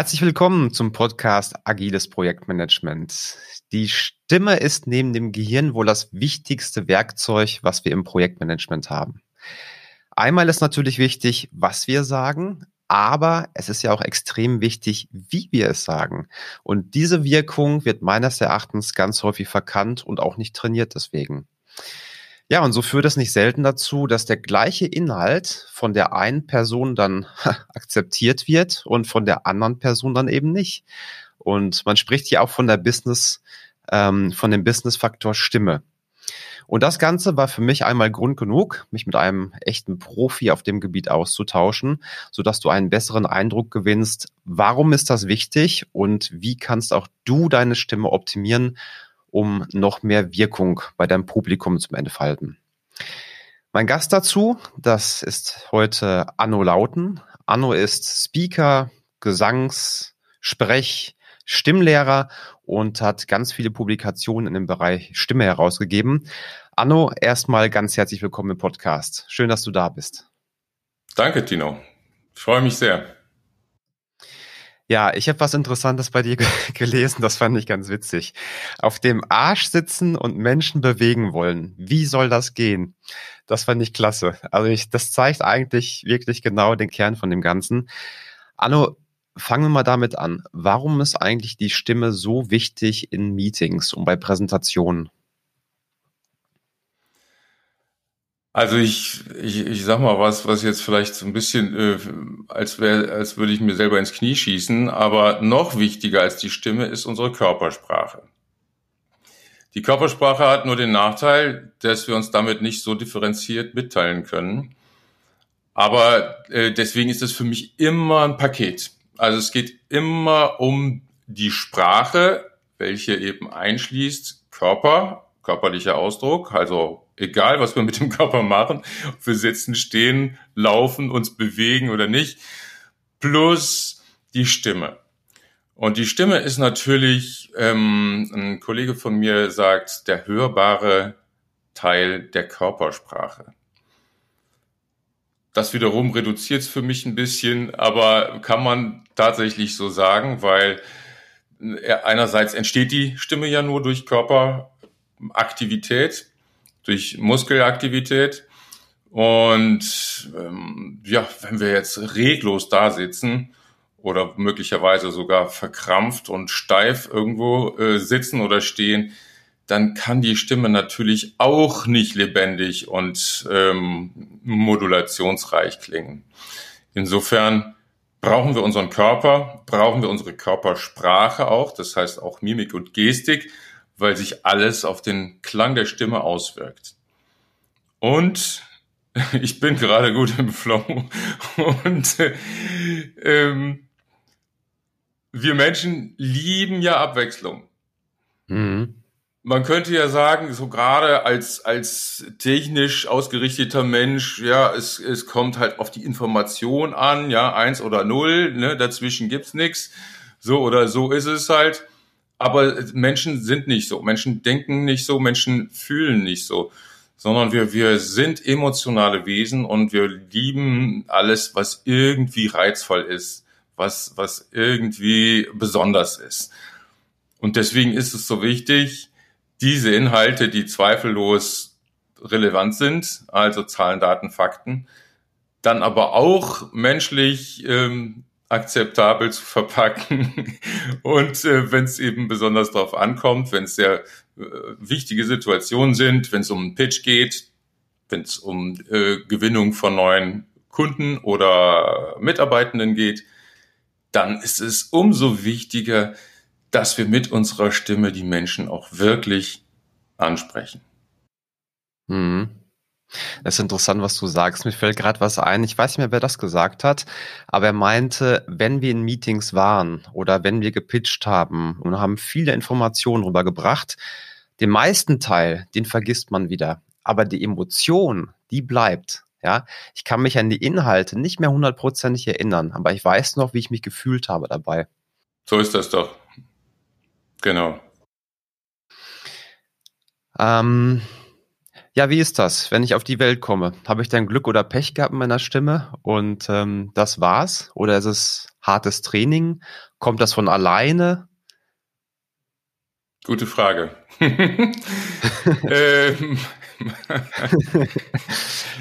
Herzlich willkommen zum Podcast Agiles Projektmanagement. Die Stimme ist neben dem Gehirn wohl das wichtigste Werkzeug, was wir im Projektmanagement haben. Einmal ist natürlich wichtig, was wir sagen, aber es ist ja auch extrem wichtig, wie wir es sagen. Und diese Wirkung wird meines Erachtens ganz häufig verkannt und auch nicht trainiert deswegen. Ja, und so führt es nicht selten dazu, dass der gleiche Inhalt von der einen Person dann akzeptiert wird und von der anderen Person dann eben nicht. Und man spricht hier auch von der Business, ähm, von dem Business-Faktor Stimme. Und das Ganze war für mich einmal Grund genug, mich mit einem echten Profi auf dem Gebiet auszutauschen, so dass du einen besseren Eindruck gewinnst. Warum ist das wichtig und wie kannst auch du deine Stimme optimieren, um noch mehr Wirkung bei deinem Publikum zu entfalten. Mein Gast dazu, das ist heute Anno Lauten. Anno ist Speaker, Gesangs-, Sprech-, Stimmlehrer und hat ganz viele Publikationen in dem Bereich Stimme herausgegeben. Anno, erstmal ganz herzlich willkommen im Podcast. Schön, dass du da bist. Danke, Tino. Ich freue mich sehr. Ja, ich habe was Interessantes bei dir gelesen, das fand ich ganz witzig. Auf dem Arsch sitzen und Menschen bewegen wollen. Wie soll das gehen? Das fand ich klasse. Also ich, das zeigt eigentlich wirklich genau den Kern von dem Ganzen. Anno, fangen wir mal damit an. Warum ist eigentlich die Stimme so wichtig in Meetings und bei Präsentationen? Also ich, ich, ich sag mal was, was jetzt vielleicht so ein bisschen, äh, als wäre, als würde ich mir selber ins Knie schießen, aber noch wichtiger als die Stimme ist unsere Körpersprache. Die Körpersprache hat nur den Nachteil, dass wir uns damit nicht so differenziert mitteilen können. Aber äh, deswegen ist es für mich immer ein Paket. Also es geht immer um die Sprache, welche eben einschließt Körper, körperlicher Ausdruck, also egal was wir mit dem Körper machen, ob wir sitzen, stehen, laufen, uns bewegen oder nicht, plus die Stimme. Und die Stimme ist natürlich, ähm, ein Kollege von mir sagt, der hörbare Teil der Körpersprache. Das wiederum reduziert es für mich ein bisschen, aber kann man tatsächlich so sagen, weil äh, einerseits entsteht die Stimme ja nur durch Körperaktivität durch Muskelaktivität. Und ähm, ja, wenn wir jetzt reglos da sitzen oder möglicherweise sogar verkrampft und steif irgendwo äh, sitzen oder stehen, dann kann die Stimme natürlich auch nicht lebendig und ähm, modulationsreich klingen. Insofern brauchen wir unseren Körper, brauchen wir unsere Körpersprache auch, das heißt auch Mimik und Gestik, weil sich alles auf den Klang der Stimme auswirkt. Und ich bin gerade gut im Flow und ähm, wir Menschen lieben ja Abwechslung. Mhm. Man könnte ja sagen, so gerade als, als technisch ausgerichteter Mensch, ja, es, es kommt halt auf die Information an, ja, eins oder null, ne, dazwischen gibt's nichts. So oder so ist es halt. Aber Menschen sind nicht so. Menschen denken nicht so. Menschen fühlen nicht so. Sondern wir, wir sind emotionale Wesen und wir lieben alles, was irgendwie reizvoll ist, was, was irgendwie besonders ist. Und deswegen ist es so wichtig, diese Inhalte, die zweifellos relevant sind, also Zahlen, Daten, Fakten, dann aber auch menschlich ähm, akzeptabel zu verpacken. Und äh, wenn es eben besonders darauf ankommt, wenn es sehr äh, wichtige Situationen sind, wenn es um einen Pitch geht, wenn es um äh, Gewinnung von neuen Kunden oder Mitarbeitenden geht, dann ist es umso wichtiger, dass wir mit unserer Stimme die Menschen auch wirklich ansprechen. Mhm. Das ist interessant, was du sagst. Mir fällt gerade was ein. Ich weiß nicht mehr, wer das gesagt hat, aber er meinte, wenn wir in Meetings waren oder wenn wir gepitcht haben und haben viele Informationen rübergebracht, den meisten Teil, den vergisst man wieder. Aber die Emotion, die bleibt. Ja, ich kann mich an die Inhalte nicht mehr hundertprozentig erinnern, aber ich weiß noch, wie ich mich gefühlt habe dabei. So ist das doch. Genau. Ähm, ja, wie ist das, wenn ich auf die Welt komme? Habe ich dann Glück oder Pech gehabt mit meiner Stimme und ähm, das war's? Oder ist es hartes Training? Kommt das von alleine? Gute Frage. ähm,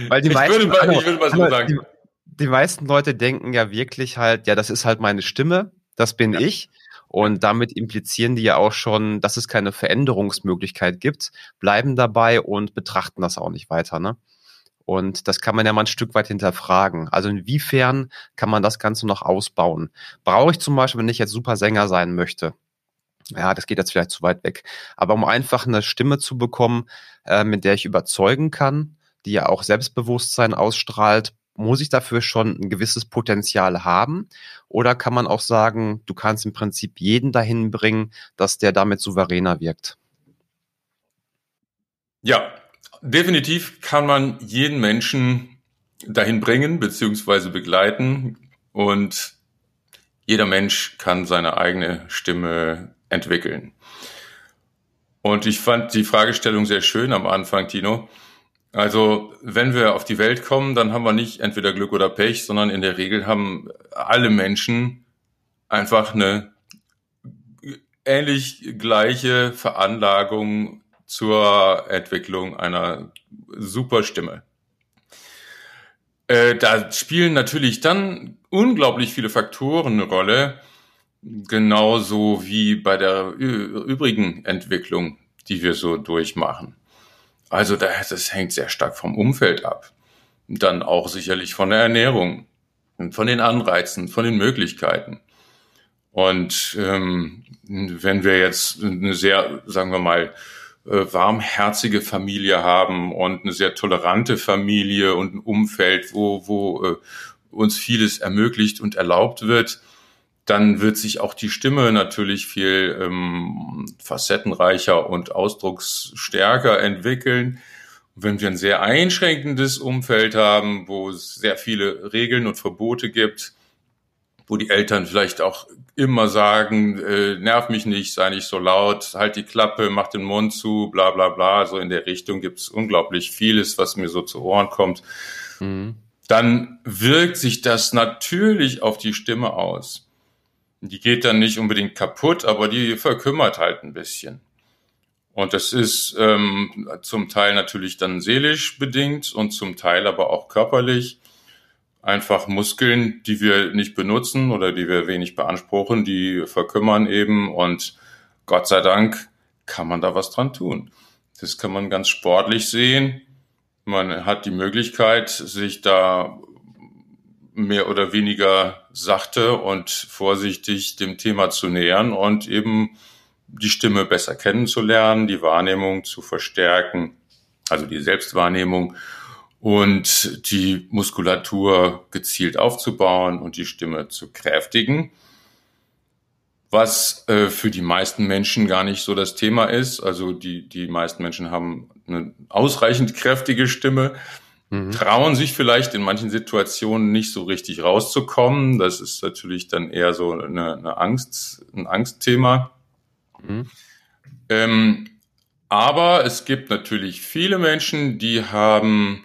Weil die ich, meisten, würde mal, ich würde mal so sagen. Die, die, meisten Leute denken ja wirklich halt, ja, das ist halt meine Stimme, das bin ja. ich. Und damit implizieren die ja auch schon, dass es keine Veränderungsmöglichkeit gibt, bleiben dabei und betrachten das auch nicht weiter. Ne? Und das kann man ja mal ein Stück weit hinterfragen. Also inwiefern kann man das Ganze noch ausbauen? Brauche ich zum Beispiel, wenn ich jetzt super Sänger sein möchte, ja, das geht jetzt vielleicht zu weit weg. Aber um einfach eine Stimme zu bekommen, äh, mit der ich überzeugen kann, die ja auch Selbstbewusstsein ausstrahlt, muss ich dafür schon ein gewisses Potenzial haben? Oder kann man auch sagen, du kannst im Prinzip jeden dahin bringen, dass der damit souveräner wirkt? Ja, definitiv kann man jeden Menschen dahin bringen beziehungsweise begleiten und jeder Mensch kann seine eigene Stimme entwickeln. Und ich fand die Fragestellung sehr schön am Anfang, Tino. Also, wenn wir auf die Welt kommen, dann haben wir nicht entweder Glück oder Pech, sondern in der Regel haben alle Menschen einfach eine ähnlich gleiche Veranlagung zur Entwicklung einer super Stimme. Äh, da spielen natürlich dann unglaublich viele Faktoren eine Rolle, genauso wie bei der übrigen Entwicklung, die wir so durchmachen. Also das hängt sehr stark vom Umfeld ab. Dann auch sicherlich von der Ernährung, von den Anreizen, von den Möglichkeiten. Und ähm, wenn wir jetzt eine sehr, sagen wir mal, äh, warmherzige Familie haben und eine sehr tolerante Familie und ein Umfeld, wo, wo äh, uns vieles ermöglicht und erlaubt wird, dann wird sich auch die Stimme natürlich viel ähm, facettenreicher und ausdrucksstärker entwickeln. Wenn wir ein sehr einschränkendes Umfeld haben, wo es sehr viele Regeln und Verbote gibt, wo die Eltern vielleicht auch immer sagen, äh, nerv mich nicht, sei nicht so laut, halt die Klappe, mach den Mund zu, bla bla bla. So in der Richtung gibt es unglaublich vieles, was mir so zu Ohren kommt. Mhm. Dann wirkt sich das natürlich auf die Stimme aus. Die geht dann nicht unbedingt kaputt, aber die verkümmert halt ein bisschen. Und das ist ähm, zum Teil natürlich dann seelisch bedingt und zum Teil aber auch körperlich. Einfach Muskeln, die wir nicht benutzen oder die wir wenig beanspruchen, die verkümmern eben und Gott sei Dank kann man da was dran tun. Das kann man ganz sportlich sehen. Man hat die Möglichkeit, sich da mehr oder weniger sachte und vorsichtig dem Thema zu nähern und eben die Stimme besser kennenzulernen, die Wahrnehmung zu verstärken, also die Selbstwahrnehmung und die Muskulatur gezielt aufzubauen und die Stimme zu kräftigen, was äh, für die meisten Menschen gar nicht so das Thema ist. Also die, die meisten Menschen haben eine ausreichend kräftige Stimme, mhm. trauen sich vielleicht in manchen Situationen nicht so richtig rauszukommen. Das ist natürlich dann eher so eine, eine Angst, ein Angstthema. Mhm. Ähm, aber es gibt natürlich viele Menschen, die haben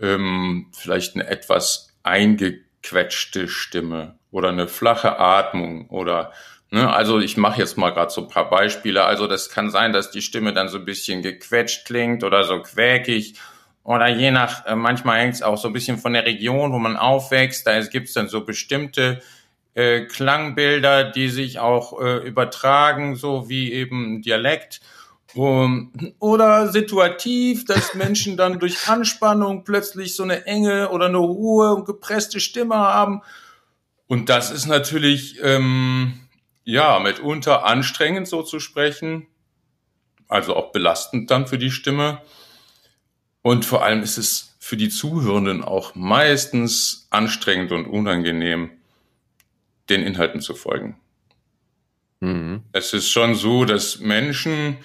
ähm, vielleicht eine etwas eingequetschte Stimme oder eine flache Atmung oder ne, also ich mache jetzt mal gerade so ein paar Beispiele. Also das kann sein, dass die Stimme dann so ein bisschen gequetscht klingt oder so quäkig oder je nach, äh, manchmal hängt es auch so ein bisschen von der Region, wo man aufwächst. Da gibt es dann so bestimmte äh, Klangbilder, die sich auch äh, übertragen, so wie eben Dialekt. Um, oder situativ, dass Menschen dann durch Anspannung plötzlich so eine enge oder eine hohe und gepresste Stimme haben. Und das ist natürlich ähm, ja mitunter anstrengend so zu sprechen, also auch belastend dann für die Stimme. Und vor allem ist es für die Zuhörenden auch meistens anstrengend und unangenehm, den Inhalten zu folgen. Mhm. Es ist schon so, dass Menschen,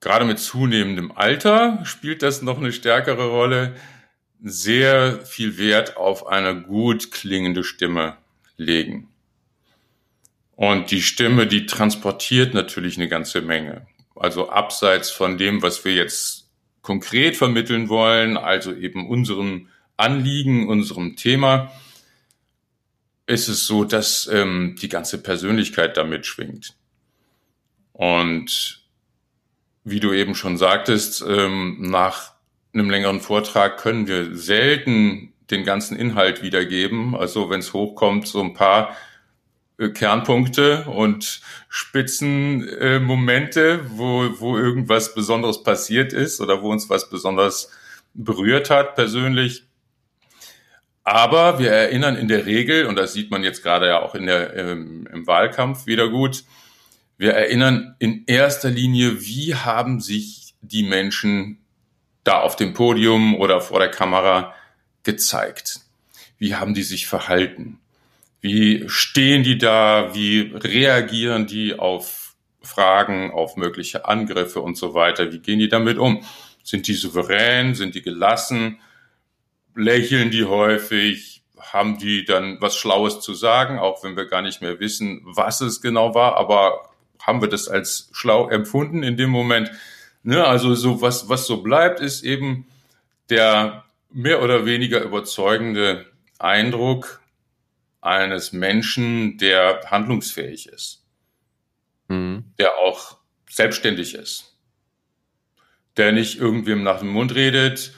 gerade mit zunehmendem Alter, spielt das noch eine stärkere Rolle, sehr viel Wert auf eine gut klingende Stimme legen. Und die Stimme, die transportiert natürlich eine ganze Menge. Also abseits von dem, was wir jetzt konkret vermitteln wollen, also eben unserem Anliegen, unserem Thema, ist es so, dass ähm, die ganze Persönlichkeit damit schwingt. Und wie du eben schon sagtest, ähm, nach einem längeren Vortrag können wir selten den ganzen Inhalt wiedergeben. Also wenn es hochkommt, so ein paar Kernpunkte und Spitzenmomente, äh, wo, wo irgendwas Besonderes passiert ist oder wo uns was besonders berührt hat persönlich. Aber wir erinnern in der Regel, und das sieht man jetzt gerade ja auch in der, im, im Wahlkampf wieder gut, wir erinnern in erster Linie, wie haben sich die Menschen da auf dem Podium oder vor der Kamera gezeigt? Wie haben die sich verhalten? Wie stehen die da? Wie reagieren die auf Fragen, auf mögliche Angriffe und so weiter? Wie gehen die damit um? Sind die souverän? Sind die gelassen? Lächeln die häufig? Haben die dann was Schlaues zu sagen, auch wenn wir gar nicht mehr wissen, was es genau war, aber haben wir das als schlau empfunden in dem Moment? Ne, also so was, was so bleibt, ist eben der mehr oder weniger überzeugende Eindruck eines Menschen, der handlungsfähig ist, mhm. der auch selbstständig ist, der nicht irgendwem nach dem Mund redet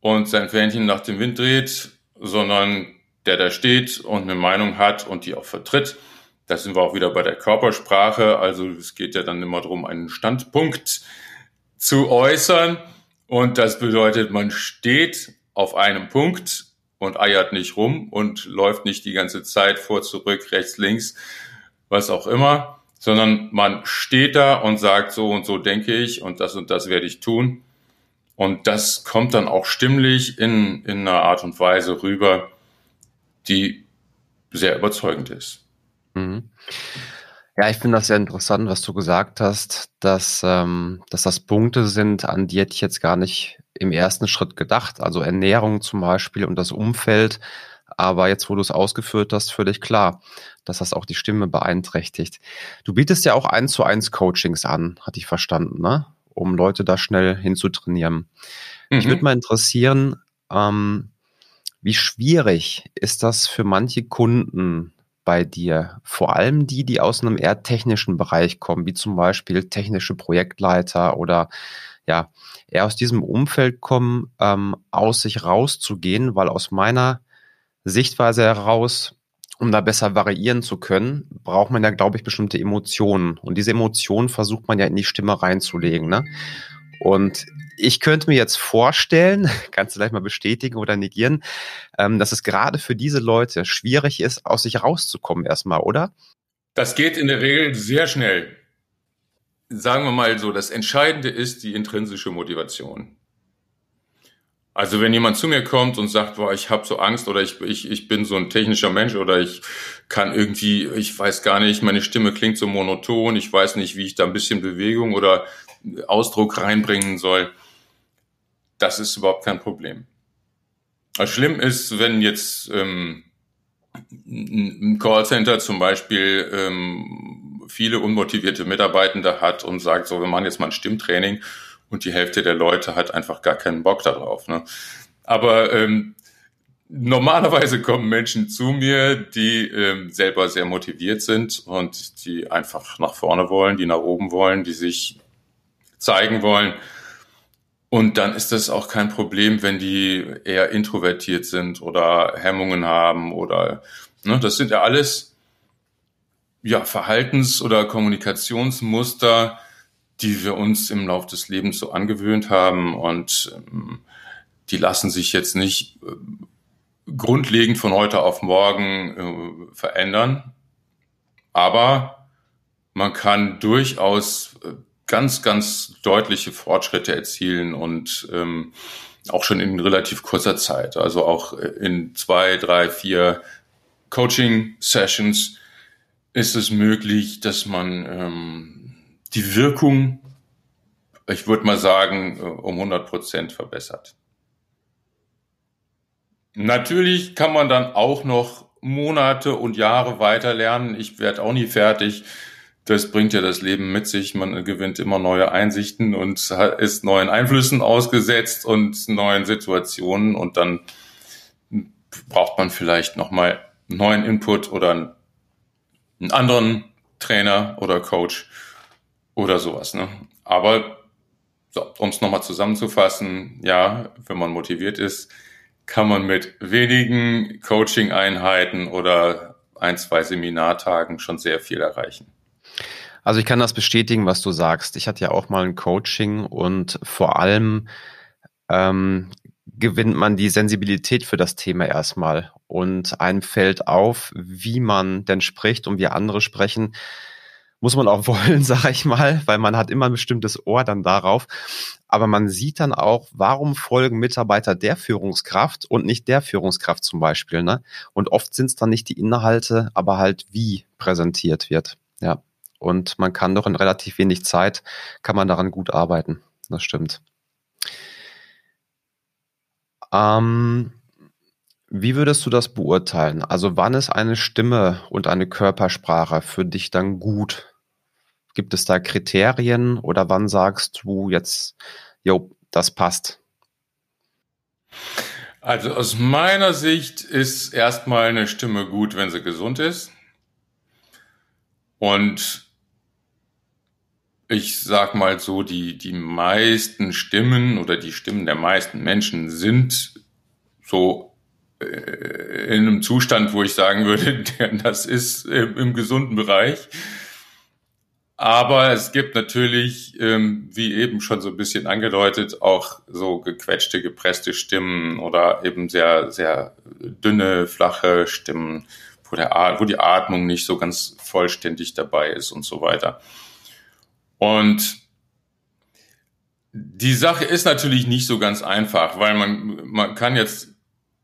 und sein Fähnchen nach dem Wind dreht, sondern der da steht und eine Meinung hat und die auch vertritt. Da sind wir auch wieder bei der Körpersprache. Also es geht ja dann immer darum, einen Standpunkt zu äußern. Und das bedeutet, man steht auf einem Punkt und eiert nicht rum und läuft nicht die ganze Zeit vor, zurück, rechts, links, was auch immer, sondern man steht da und sagt, so und so denke ich und das und das werde ich tun. Und das kommt dann auch stimmlich in, in einer Art und Weise rüber, die sehr überzeugend ist. Mhm. Ja, ich finde das sehr interessant, was du gesagt hast, dass, ähm, dass das Punkte sind, an die hätte ich jetzt gar nicht im ersten Schritt gedacht. Also Ernährung zum Beispiel und das Umfeld. Aber jetzt, wo du es ausgeführt hast, völlig klar, dass das auch die Stimme beeinträchtigt. Du bietest ja auch eins zu eins Coachings an, hatte ich verstanden, ne? Um Leute da schnell hinzutrainieren. Mhm. Ich würde mal interessieren, ähm, wie schwierig ist das für manche Kunden, bei dir? Vor allem die, die aus einem eher technischen Bereich kommen, wie zum Beispiel technische Projektleiter oder ja, eher aus diesem Umfeld kommen, ähm, aus sich rauszugehen, weil aus meiner Sichtweise heraus, um da besser variieren zu können, braucht man ja, glaube ich, bestimmte Emotionen. Und diese Emotionen versucht man ja in die Stimme reinzulegen. Ne? Und ich könnte mir jetzt vorstellen, kannst du gleich mal bestätigen oder negieren, ähm, dass es gerade für diese Leute schwierig ist, aus sich rauszukommen erstmal, oder? Das geht in der Regel sehr schnell. Sagen wir mal so, das Entscheidende ist die intrinsische Motivation. Also wenn jemand zu mir kommt und sagt, boah, ich habe so Angst oder ich, ich, ich bin so ein technischer Mensch oder ich kann irgendwie, ich weiß gar nicht, meine Stimme klingt so monoton, ich weiß nicht, wie ich da ein bisschen Bewegung oder Ausdruck reinbringen soll, das ist überhaupt kein Problem. Also schlimm ist, wenn jetzt ähm, ein Callcenter zum Beispiel ähm, viele unmotivierte Mitarbeitende hat und sagt, so, wir machen jetzt mal ein Stimmtraining und die Hälfte der Leute hat einfach gar keinen Bock darauf. Ne? Aber ähm, normalerweise kommen Menschen zu mir, die ähm, selber sehr motiviert sind und die einfach nach vorne wollen, die nach oben wollen, die sich zeigen wollen. Und dann ist das auch kein Problem, wenn die eher introvertiert sind oder Hemmungen haben oder ne, das sind ja alles ja Verhaltens- oder Kommunikationsmuster, die wir uns im Laufe des Lebens so angewöhnt haben und ähm, die lassen sich jetzt nicht äh, grundlegend von heute auf morgen äh, verändern, aber man kann durchaus äh, ganz, ganz deutliche Fortschritte erzielen und ähm, auch schon in relativ kurzer Zeit. Also auch in zwei, drei, vier Coaching-Sessions ist es möglich, dass man ähm, die Wirkung, ich würde mal sagen, äh, um 100 Prozent verbessert. Natürlich kann man dann auch noch Monate und Jahre weiter lernen. Ich werde auch nie fertig das bringt ja das Leben mit sich. Man gewinnt immer neue Einsichten und ist neuen Einflüssen ausgesetzt und neuen Situationen und dann braucht man vielleicht noch mal neuen Input oder einen anderen Trainer oder Coach oder sowas. Ne? Aber so, um es nochmal zusammenzufassen, ja, wenn man motiviert ist, kann man mit wenigen Coaching-Einheiten oder ein, zwei Seminartagen schon sehr viel erreichen. Also ich kann das bestätigen, was du sagst. Ich hatte ja auch mal ein Coaching und vor allem ähm, gewinnt man die Sensibilität für das Thema erstmal und einem fällt auf, wie man denn spricht und wie andere sprechen. Muss man auch wollen, sage ich mal, weil man hat immer ein bestimmtes Ohr dann darauf. Aber man sieht dann auch, warum folgen Mitarbeiter der Führungskraft und nicht der Führungskraft zum Beispiel. Ne? Und oft sind es dann nicht die Inhalte, aber halt wie präsentiert wird. Ja. Und man kann doch in relativ wenig Zeit, kann man daran gut arbeiten. Das stimmt. Ähm, wie würdest du das beurteilen? Also wann ist eine Stimme und eine Körpersprache für dich dann gut? Gibt es da Kriterien oder wann sagst du jetzt, jo, das passt? Also aus meiner Sicht ist erstmal eine Stimme gut, wenn sie gesund ist. Und ich sag mal so, die, die meisten Stimmen oder die Stimmen der meisten Menschen sind so äh, in einem Zustand, wo ich sagen würde, das ist im gesunden Bereich. Aber es gibt natürlich, ähm, wie eben schon so ein bisschen angedeutet, auch so gequetschte, gepresste Stimmen oder eben sehr, sehr dünne, flache Stimmen, wo, der, wo die Atmung nicht so ganz vollständig dabei ist und so weiter. Und die Sache ist natürlich nicht so ganz einfach, weil man, man kann jetzt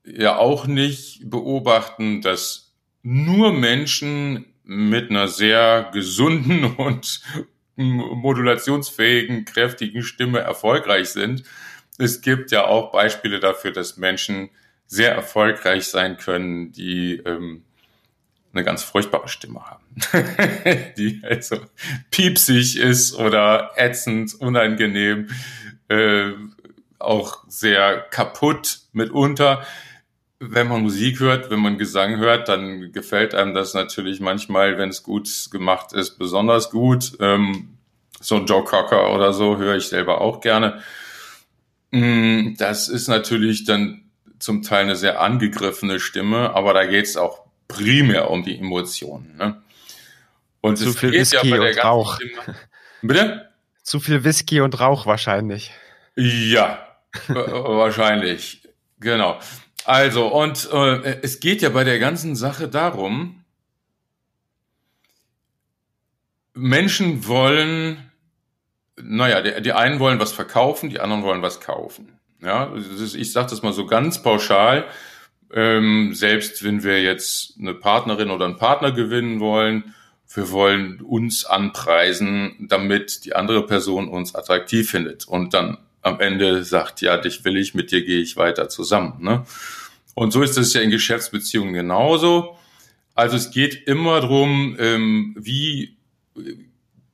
ja auch nicht beobachten, dass nur Menschen mit einer sehr gesunden und modulationsfähigen, kräftigen Stimme erfolgreich sind. Es gibt ja auch Beispiele dafür, dass Menschen sehr erfolgreich sein können, die ähm, eine ganz furchtbare Stimme haben, die also piepsig ist oder ätzend, unangenehm, äh, auch sehr kaputt mitunter. Wenn man Musik hört, wenn man Gesang hört, dann gefällt einem das natürlich manchmal, wenn es gut gemacht ist, besonders gut. Ähm, so Joe Cocker oder so höre ich selber auch gerne. Mm, das ist natürlich dann zum Teil eine sehr angegriffene Stimme, aber da geht es auch primär um die Emotionen. Ne? Und Zu viel Whisky ja und Rauch. Stimme. Bitte? Zu viel Whisky und Rauch wahrscheinlich. Ja, wahrscheinlich. Genau. Also, und äh, es geht ja bei der ganzen Sache darum, Menschen wollen, naja, die, die einen wollen was verkaufen, die anderen wollen was kaufen. Ja, ich sage das mal so ganz pauschal. Ähm, selbst wenn wir jetzt eine Partnerin oder einen Partner gewinnen wollen, wir wollen uns anpreisen, damit die andere Person uns attraktiv findet und dann am Ende sagt, ja, dich will ich, mit dir gehe ich weiter zusammen. Ne? Und so ist es ja in Geschäftsbeziehungen genauso. Also es geht immer drum, ähm, wie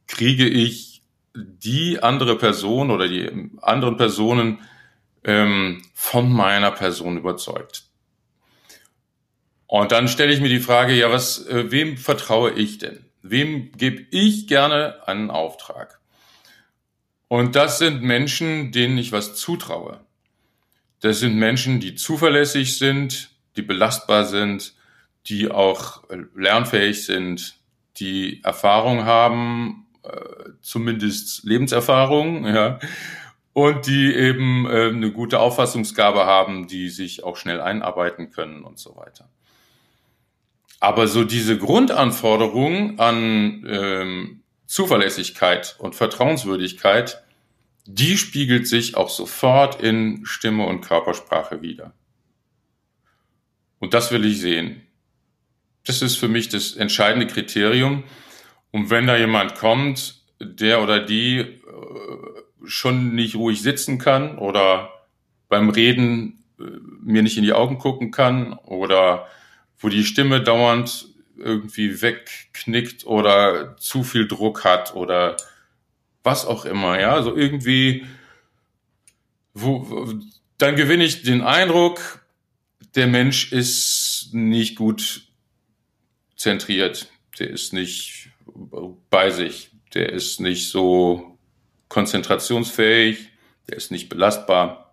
kriege ich die andere Person oder die anderen Personen ähm, von meiner Person überzeugt. Und dann stelle ich mir die Frage, ja, was, äh, wem vertraue ich denn? Wem gebe ich gerne einen Auftrag? Und das sind Menschen, denen ich was zutraue. Das sind Menschen, die zuverlässig sind, die belastbar sind, die auch äh, lernfähig sind, die Erfahrung haben, äh, zumindest Lebenserfahrung, ja, und die eben äh, eine gute Auffassungsgabe haben, die sich auch schnell einarbeiten können und so weiter. Aber so diese Grundanforderung an ähm, Zuverlässigkeit und Vertrauenswürdigkeit, die spiegelt sich auch sofort in Stimme und Körpersprache wieder. Und das will ich sehen. Das ist für mich das entscheidende Kriterium. Und wenn da jemand kommt, der oder die äh, schon nicht ruhig sitzen kann oder beim Reden äh, mir nicht in die Augen gucken kann oder wo die Stimme dauernd irgendwie wegknickt oder zu viel Druck hat oder was auch immer, ja, also irgendwie, wo, dann gewinne ich den Eindruck, der Mensch ist nicht gut zentriert, der ist nicht bei sich, der ist nicht so konzentrationsfähig, der ist nicht belastbar.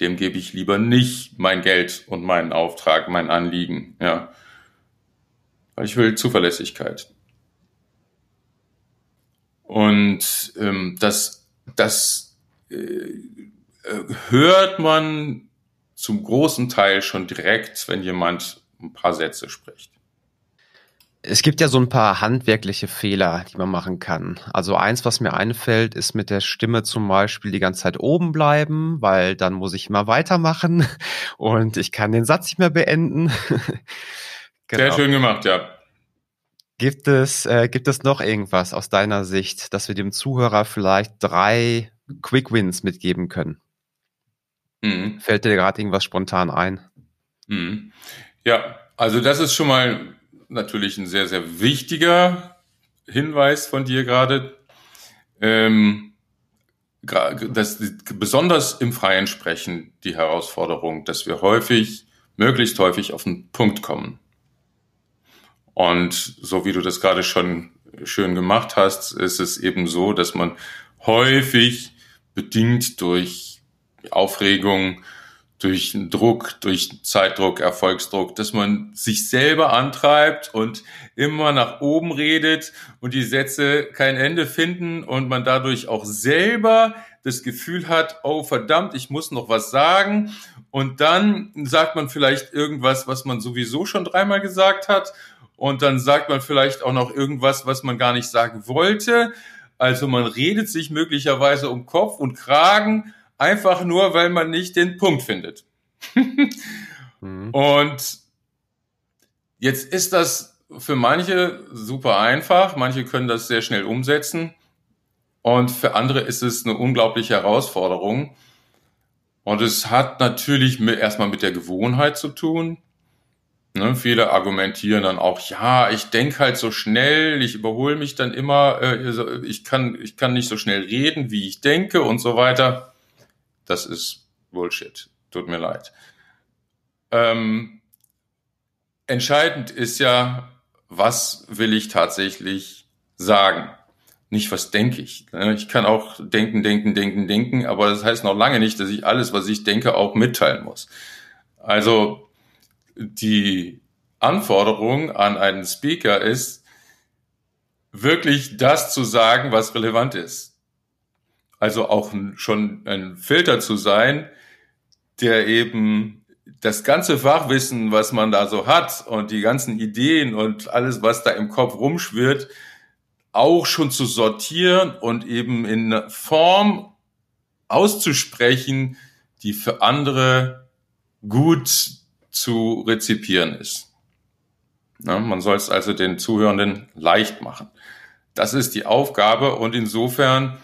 Dem gebe ich lieber nicht mein Geld und meinen Auftrag, mein Anliegen, ja. Weil ich will Zuverlässigkeit. Und ähm, das, das äh, äh, hört man zum großen Teil schon direkt, wenn jemand ein paar Sätze spricht. Es gibt ja so ein paar handwerkliche Fehler, die man machen kann. Also eins, was mir einfällt, ist mit der Stimme zum Beispiel die ganze Zeit oben bleiben, weil dann muss ich immer weitermachen und ich kann den Satz nicht mehr beenden. genau. Sehr schön gemacht, ja. Gibt es, äh, gibt es noch irgendwas aus deiner Sicht, dass wir dem Zuhörer vielleicht drei Quick Wins mitgeben können? Mhm. Fällt dir gerade irgendwas spontan ein? Mhm. Ja, also das ist schon mal natürlich ein sehr, sehr wichtiger Hinweis von dir gerade. Ähm, das, besonders im freien Sprechen die Herausforderung, dass wir häufig, möglichst häufig auf den Punkt kommen. Und so wie du das gerade schon schön gemacht hast, ist es eben so, dass man häufig bedingt durch Aufregung, durch Druck, durch Zeitdruck, Erfolgsdruck, dass man sich selber antreibt und immer nach oben redet und die Sätze kein Ende finden und man dadurch auch selber das Gefühl hat, oh verdammt, ich muss noch was sagen. Und dann sagt man vielleicht irgendwas, was man sowieso schon dreimal gesagt hat und dann sagt man vielleicht auch noch irgendwas, was man gar nicht sagen wollte. Also man redet sich möglicherweise um Kopf und Kragen, einfach nur, weil man nicht den Punkt findet. mhm. Und jetzt ist das für manche super einfach, manche können das sehr schnell umsetzen und für andere ist es eine unglaubliche Herausforderung. Und es hat natürlich erstmal mit der Gewohnheit zu tun. Ne, viele argumentieren dann auch, ja, ich denke halt so schnell, ich überhole mich dann immer, äh, ich, kann, ich kann nicht so schnell reden, wie ich denke und so weiter. Das ist Bullshit. Tut mir leid. Ähm, entscheidend ist ja, was will ich tatsächlich sagen? Nicht, was denke ich. Ne, ich kann auch denken, denken, denken, denken, aber das heißt noch lange nicht, dass ich alles, was ich denke, auch mitteilen muss. Also die Anforderung an einen Speaker ist, wirklich das zu sagen, was relevant ist. Also auch schon ein Filter zu sein, der eben das ganze Fachwissen, was man da so hat und die ganzen Ideen und alles, was da im Kopf rumschwirrt, auch schon zu sortieren und eben in Form auszusprechen, die für andere gut zu rezipieren ist. Ja, man soll es also den Zuhörenden leicht machen. Das ist die Aufgabe und insofern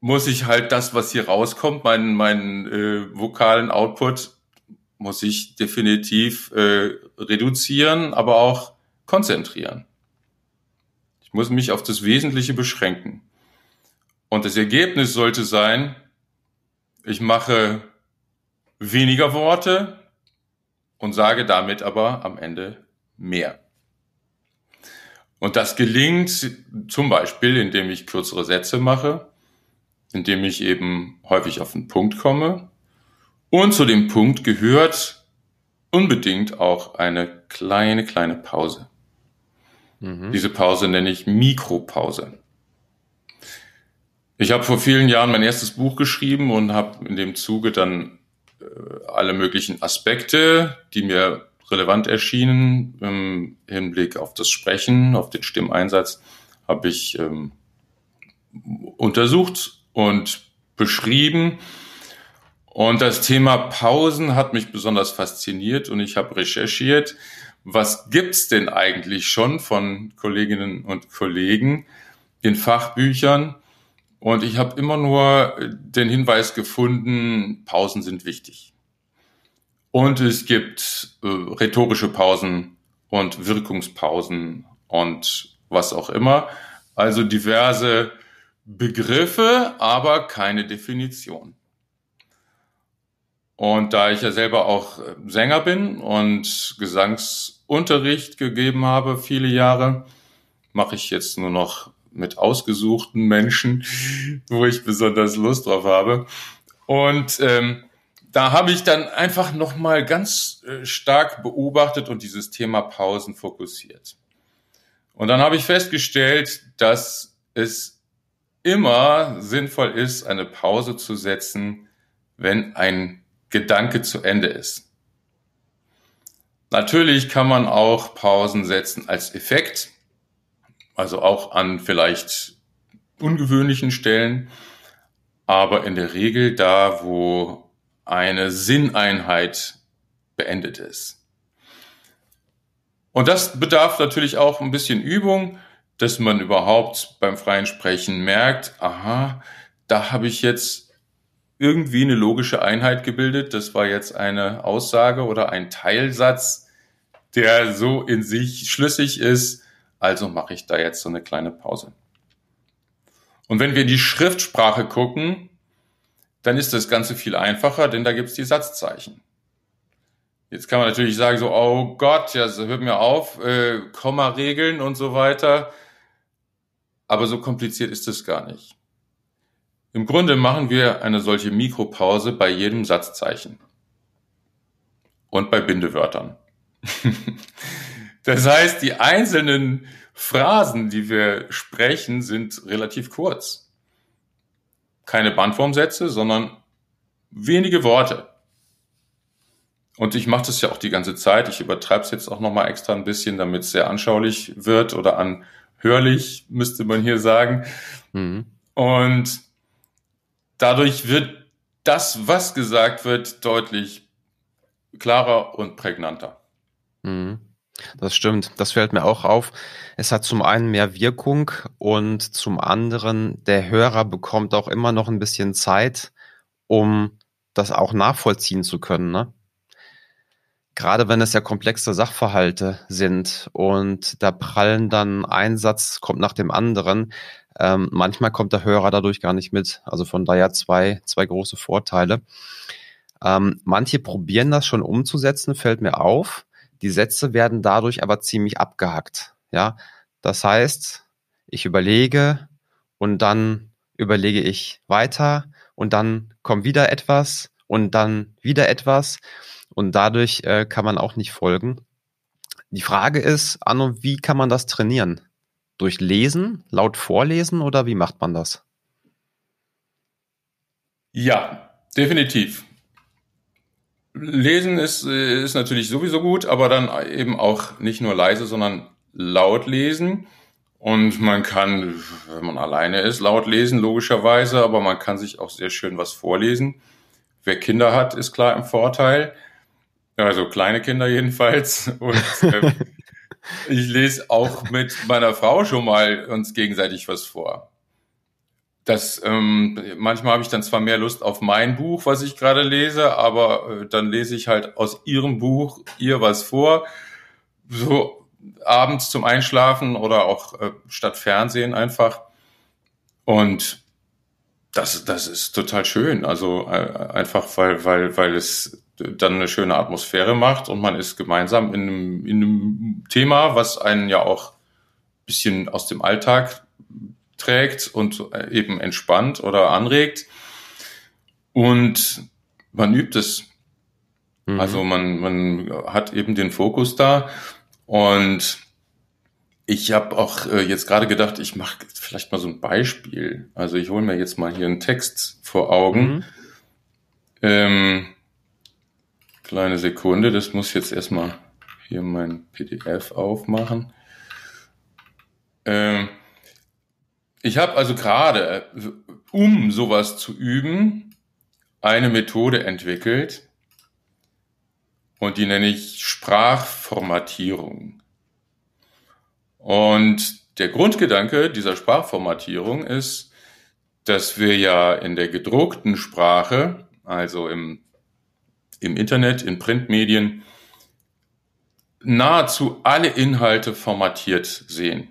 muss ich halt das, was hier rauskommt, meinen, meinen äh, vokalen Output, muss ich definitiv äh, reduzieren, aber auch konzentrieren. Ich muss mich auf das Wesentliche beschränken. Und das Ergebnis sollte sein, ich mache weniger Worte, und sage damit aber am Ende mehr. Und das gelingt zum Beispiel, indem ich kürzere Sätze mache, indem ich eben häufig auf den Punkt komme. Und zu dem Punkt gehört unbedingt auch eine kleine, kleine Pause. Mhm. Diese Pause nenne ich Mikropause. Ich habe vor vielen Jahren mein erstes Buch geschrieben und habe in dem Zuge dann äh, alle möglichen Aspekte, die mir relevant erschienen im Hinblick auf das Sprechen, auf den Stimmeinsatz, habe ich ähm, untersucht und beschrieben. Und das Thema Pausen hat mich besonders fasziniert und ich habe recherchiert, was gibt's denn eigentlich schon von Kolleginnen und Kollegen in Fachbüchern, und ich habe immer nur den Hinweis gefunden, Pausen sind wichtig. Und es gibt äh, rhetorische Pausen und Wirkungspausen und was auch immer. Also diverse Begriffe, aber keine Definition. Und da ich ja selber auch Sänger bin und Gesangsunterricht gegeben habe, viele Jahre, mache ich jetzt nur noch mit ausgesuchten Menschen, wo ich besonders Lust drauf habe. Und ähm, da habe ich dann einfach nochmal ganz äh, stark beobachtet und dieses Thema Pausen fokussiert. Und dann habe ich festgestellt, dass es immer sinnvoll ist, eine Pause zu setzen, wenn ein Gedanke zu Ende ist. Natürlich kann man auch Pausen setzen als Effekt, also auch an vielleicht ungewöhnlichen Stellen, aber in der Regel da, wo eine Sinneinheit beendet ist. Und das bedarf natürlich auch ein bisschen Übung, dass man überhaupt beim freien Sprechen merkt, aha, da habe ich jetzt irgendwie eine logische Einheit gebildet. Das war jetzt eine Aussage oder ein Teilsatz, der so in sich schlüssig ist. Also mache ich da jetzt so eine kleine Pause. Und wenn wir in die Schriftsprache gucken, dann ist das Ganze viel einfacher, denn da gibt's die Satzzeichen. Jetzt kann man natürlich sagen, so, oh Gott, ja, hört mir auf, äh, Komma-Regeln und so weiter. Aber so kompliziert ist es gar nicht. Im Grunde machen wir eine solche Mikropause bei jedem Satzzeichen. Und bei Bindewörtern. das heißt, die einzelnen Phrasen, die wir sprechen, sind relativ kurz keine Bandformsätze, sondern wenige Worte. Und ich mache das ja auch die ganze Zeit. Ich übertreibe es jetzt auch nochmal extra ein bisschen, damit es sehr anschaulich wird oder anhörlich, müsste man hier sagen. Mhm. Und dadurch wird das, was gesagt wird, deutlich klarer und prägnanter. Mhm. Das stimmt. Das fällt mir auch auf. Es hat zum einen mehr Wirkung und zum anderen der Hörer bekommt auch immer noch ein bisschen Zeit, um das auch nachvollziehen zu können. Ne? Gerade wenn es ja komplexe Sachverhalte sind und da prallen dann ein Satz kommt nach dem anderen. Ähm, manchmal kommt der Hörer dadurch gar nicht mit. Also von daher zwei, zwei große Vorteile. Ähm, manche probieren das schon umzusetzen, fällt mir auf. Die Sätze werden dadurch aber ziemlich abgehackt. Ja, das heißt, ich überlege und dann überlege ich weiter und dann kommt wieder etwas und dann wieder etwas und dadurch äh, kann man auch nicht folgen. Die Frage ist, Anno, wie kann man das trainieren? Durch Lesen, laut Vorlesen oder wie macht man das? Ja, definitiv. Lesen ist, äh, ist natürlich sowieso gut, aber dann eben auch nicht nur leise, sondern laut lesen. Und man kann, wenn man alleine ist, laut lesen, logischerweise, aber man kann sich auch sehr schön was vorlesen. Wer Kinder hat, ist klar im Vorteil. Also kleine Kinder jedenfalls. Und äh, ich lese auch mit meiner Frau schon mal uns gegenseitig was vor das ähm, manchmal habe ich dann zwar mehr Lust auf mein Buch, was ich gerade lese, aber äh, dann lese ich halt aus ihrem Buch ihr was vor, so abends zum Einschlafen oder auch äh, statt Fernsehen einfach. Und das, das ist total schön. Also äh, einfach, weil, weil, weil es dann eine schöne Atmosphäre macht und man ist gemeinsam in einem, in einem Thema, was einen ja auch bisschen aus dem Alltag trägt und eben entspannt oder anregt. Und man übt es. Mhm. Also man, man hat eben den Fokus da. Und ich habe auch äh, jetzt gerade gedacht, ich mache vielleicht mal so ein Beispiel. Also ich hole mir jetzt mal hier einen Text vor Augen. Mhm. Ähm, kleine Sekunde, das muss jetzt erstmal hier mein PDF aufmachen. Ähm, ich habe also gerade, um sowas zu üben, eine Methode entwickelt und die nenne ich Sprachformatierung. Und der Grundgedanke dieser Sprachformatierung ist, dass wir ja in der gedruckten Sprache, also im, im Internet, in Printmedien, nahezu alle Inhalte formatiert sehen.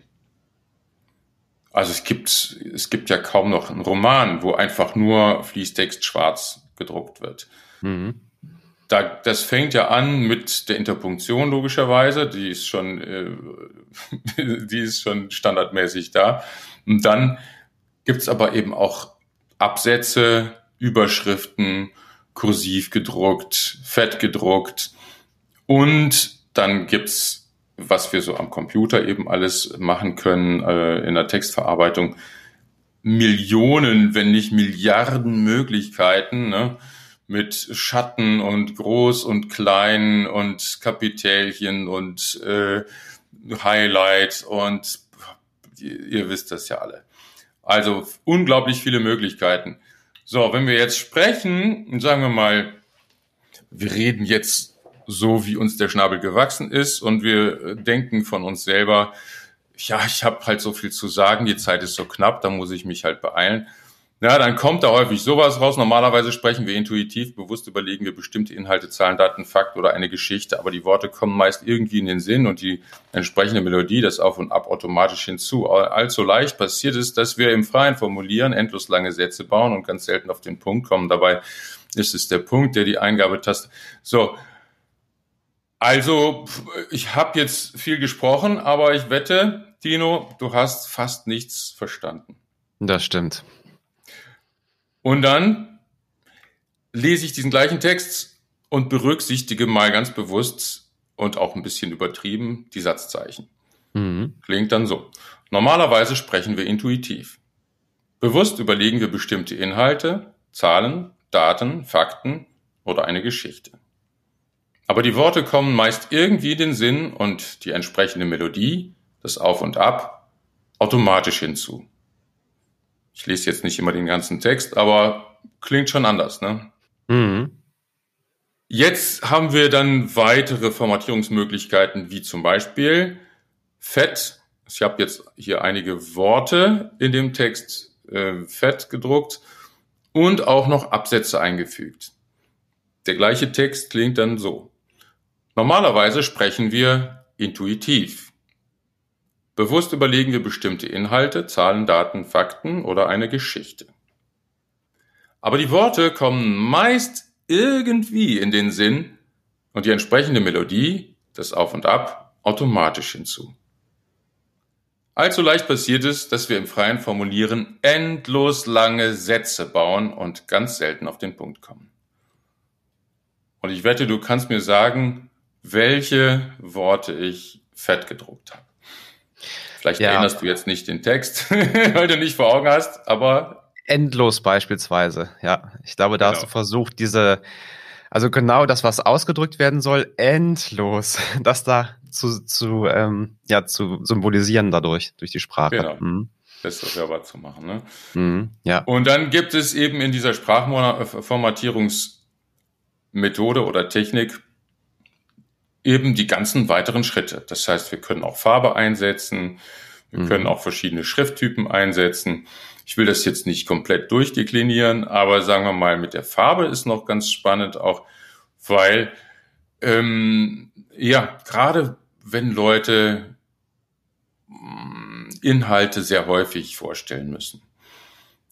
Also es gibt, es gibt ja kaum noch einen Roman, wo einfach nur Fließtext schwarz gedruckt wird. Mhm. da, das fängt ja an mit der Interpunktion logischerweise, die ist schon, äh, die ist schon standardmäßig da. Und dann gibt's aber eben auch Absätze, Überschriften, kursiv gedruckt, fett gedruckt und dann gibt's, was wir so am Computer eben alles machen können äh, in der Textverarbeitung, Millionen, wenn nicht Milliarden Möglichkeiten. Ne? mit Schatten und groß und klein und Kapitälchen und äh, Highlight und ihr, ihr wisst das ja alle. Also unglaublich viele Möglichkeiten. So, wenn wir jetzt sprechen, sagen wir mal, wir reden jetzt so, wie uns der Schnabel gewachsen ist und wir denken von uns selber, ja, ich habe halt so viel zu sagen, die Zeit ist so knapp, da muss ich mich halt beeilen. Ja, dann kommt da häufig sowas raus. Normalerweise sprechen wir intuitiv, bewusst überlegen wir bestimmte Inhalte, Zahlen, Daten, Fakt oder eine Geschichte, aber die Worte kommen meist irgendwie in den Sinn und die entsprechende Melodie, das Auf und Ab automatisch hinzu. Allzu leicht passiert es, dass wir im Freien formulieren, endlos lange Sätze bauen und ganz selten auf den Punkt kommen. Dabei ist es der Punkt, der die Eingabetaste. So. Also, ich habe jetzt viel gesprochen, aber ich wette, Dino, du hast fast nichts verstanden. Das stimmt. Und dann lese ich diesen gleichen Text und berücksichtige mal ganz bewusst und auch ein bisschen übertrieben die Satzzeichen. Mhm. Klingt dann so. Normalerweise sprechen wir intuitiv. Bewusst überlegen wir bestimmte Inhalte, Zahlen, Daten, Fakten oder eine Geschichte. Aber die Worte kommen meist irgendwie in den Sinn und die entsprechende Melodie, das Auf und Ab, automatisch hinzu. Ich lese jetzt nicht immer den ganzen Text, aber klingt schon anders, ne? Mhm. Jetzt haben wir dann weitere Formatierungsmöglichkeiten, wie zum Beispiel Fett. Ich habe jetzt hier einige Worte in dem Text äh, fett gedruckt und auch noch Absätze eingefügt. Der gleiche Text klingt dann so. Normalerweise sprechen wir intuitiv. Bewusst überlegen wir bestimmte Inhalte, Zahlen, Daten, Fakten oder eine Geschichte. Aber die Worte kommen meist irgendwie in den Sinn und die entsprechende Melodie, das Auf und Ab, automatisch hinzu. Allzu leicht passiert es, dass wir im freien Formulieren endlos lange Sätze bauen und ganz selten auf den Punkt kommen. Und ich wette, du kannst mir sagen, welche Worte ich fett gedruckt habe. Vielleicht ja. erinnerst du jetzt nicht den Text, weil du nicht vor Augen hast, aber. Endlos beispielsweise, ja. Ich glaube, da genau. hast du versucht, diese, also genau das, was ausgedrückt werden soll, endlos, das da zu, zu, ähm, ja, zu symbolisieren dadurch, durch die Sprache. Genau. Mhm. Besser hörbar zu machen. Ne? Mhm, ja. Und dann gibt es eben in dieser Sprachformatierungsmethode oder Technik eben die ganzen weiteren Schritte. Das heißt, wir können auch Farbe einsetzen, wir mhm. können auch verschiedene Schrifttypen einsetzen. Ich will das jetzt nicht komplett durchdeklinieren, aber sagen wir mal, mit der Farbe ist noch ganz spannend auch, weil ähm, ja, gerade wenn Leute mm, Inhalte sehr häufig vorstellen müssen.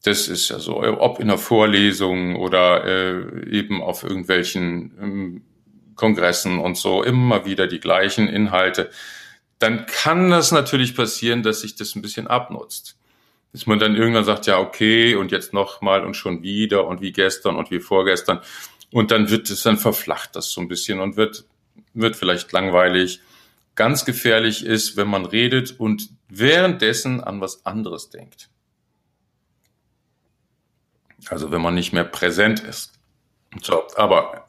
Das ist ja so, ob in der Vorlesung oder äh, eben auf irgendwelchen ähm, Kongressen und so immer wieder die gleichen Inhalte, dann kann das natürlich passieren, dass sich das ein bisschen abnutzt. Dass man dann irgendwann sagt, ja, okay, und jetzt nochmal und schon wieder und wie gestern und wie vorgestern. Und dann wird es, dann verflacht das so ein bisschen und wird, wird vielleicht langweilig. Ganz gefährlich ist, wenn man redet und währenddessen an was anderes denkt. Also wenn man nicht mehr präsent ist. So, aber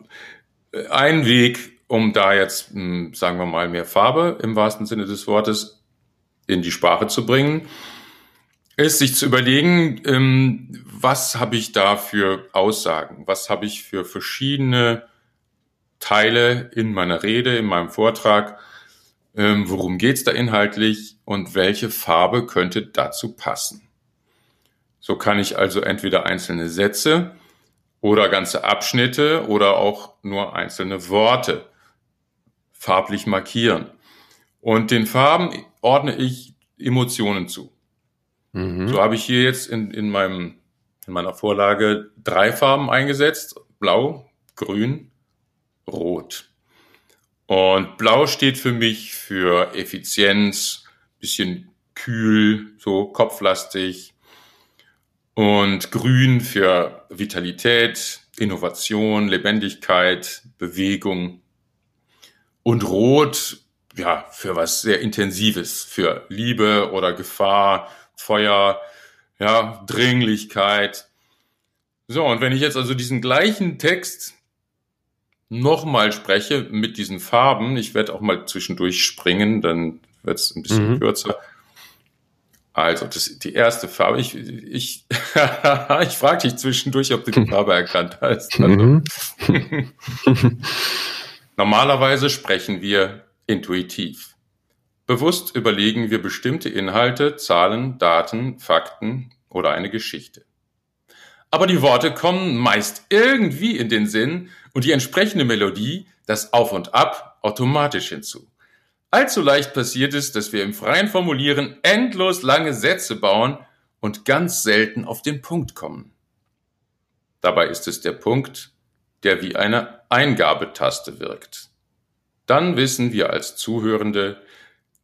ein Weg, um da jetzt, hm, sagen wir mal, mehr Farbe im wahrsten Sinne des Wortes in die Sprache zu bringen, ist sich zu überlegen, ähm, was habe ich da für Aussagen, was habe ich für verschiedene Teile in meiner Rede, in meinem Vortrag, ähm, worum geht's da inhaltlich? Und welche Farbe könnte dazu passen. So kann ich also entweder einzelne Sätze oder ganze Abschnitte oder auch nur einzelne Worte farblich markieren. Und den Farben ordne ich Emotionen zu. Mhm. So habe ich hier jetzt in, in, meinem, in meiner Vorlage drei Farben eingesetzt. Blau, Grün, Und blau steht für mich für Effizienz, bisschen kühl, so kopflastig. Und grün für Vitalität, Innovation, Lebendigkeit, Bewegung. Und rot, ja, für was sehr Intensives, für Liebe oder Gefahr, Feuer, ja, Dringlichkeit. So, und wenn ich jetzt also diesen gleichen Text nochmal spreche mit diesen Farben, ich werde auch mal zwischendurch springen, dann wird es ein bisschen mhm. kürzer. Also, das, die erste Farbe, ich, ich, ich frage dich zwischendurch, ob du die Farbe erkannt hast. Also, mhm. normalerweise sprechen wir intuitiv. Bewusst überlegen wir bestimmte Inhalte, Zahlen, Daten, Fakten oder eine Geschichte. Aber die Worte kommen meist irgendwie in den Sinn und die entsprechende Melodie, das Auf und Ab, automatisch hinzu. Allzu leicht passiert es, dass wir im freien Formulieren endlos lange Sätze bauen und ganz selten auf den Punkt kommen. Dabei ist es der Punkt, der wie eine Eingabetaste wirkt. Dann wissen wir als Zuhörende,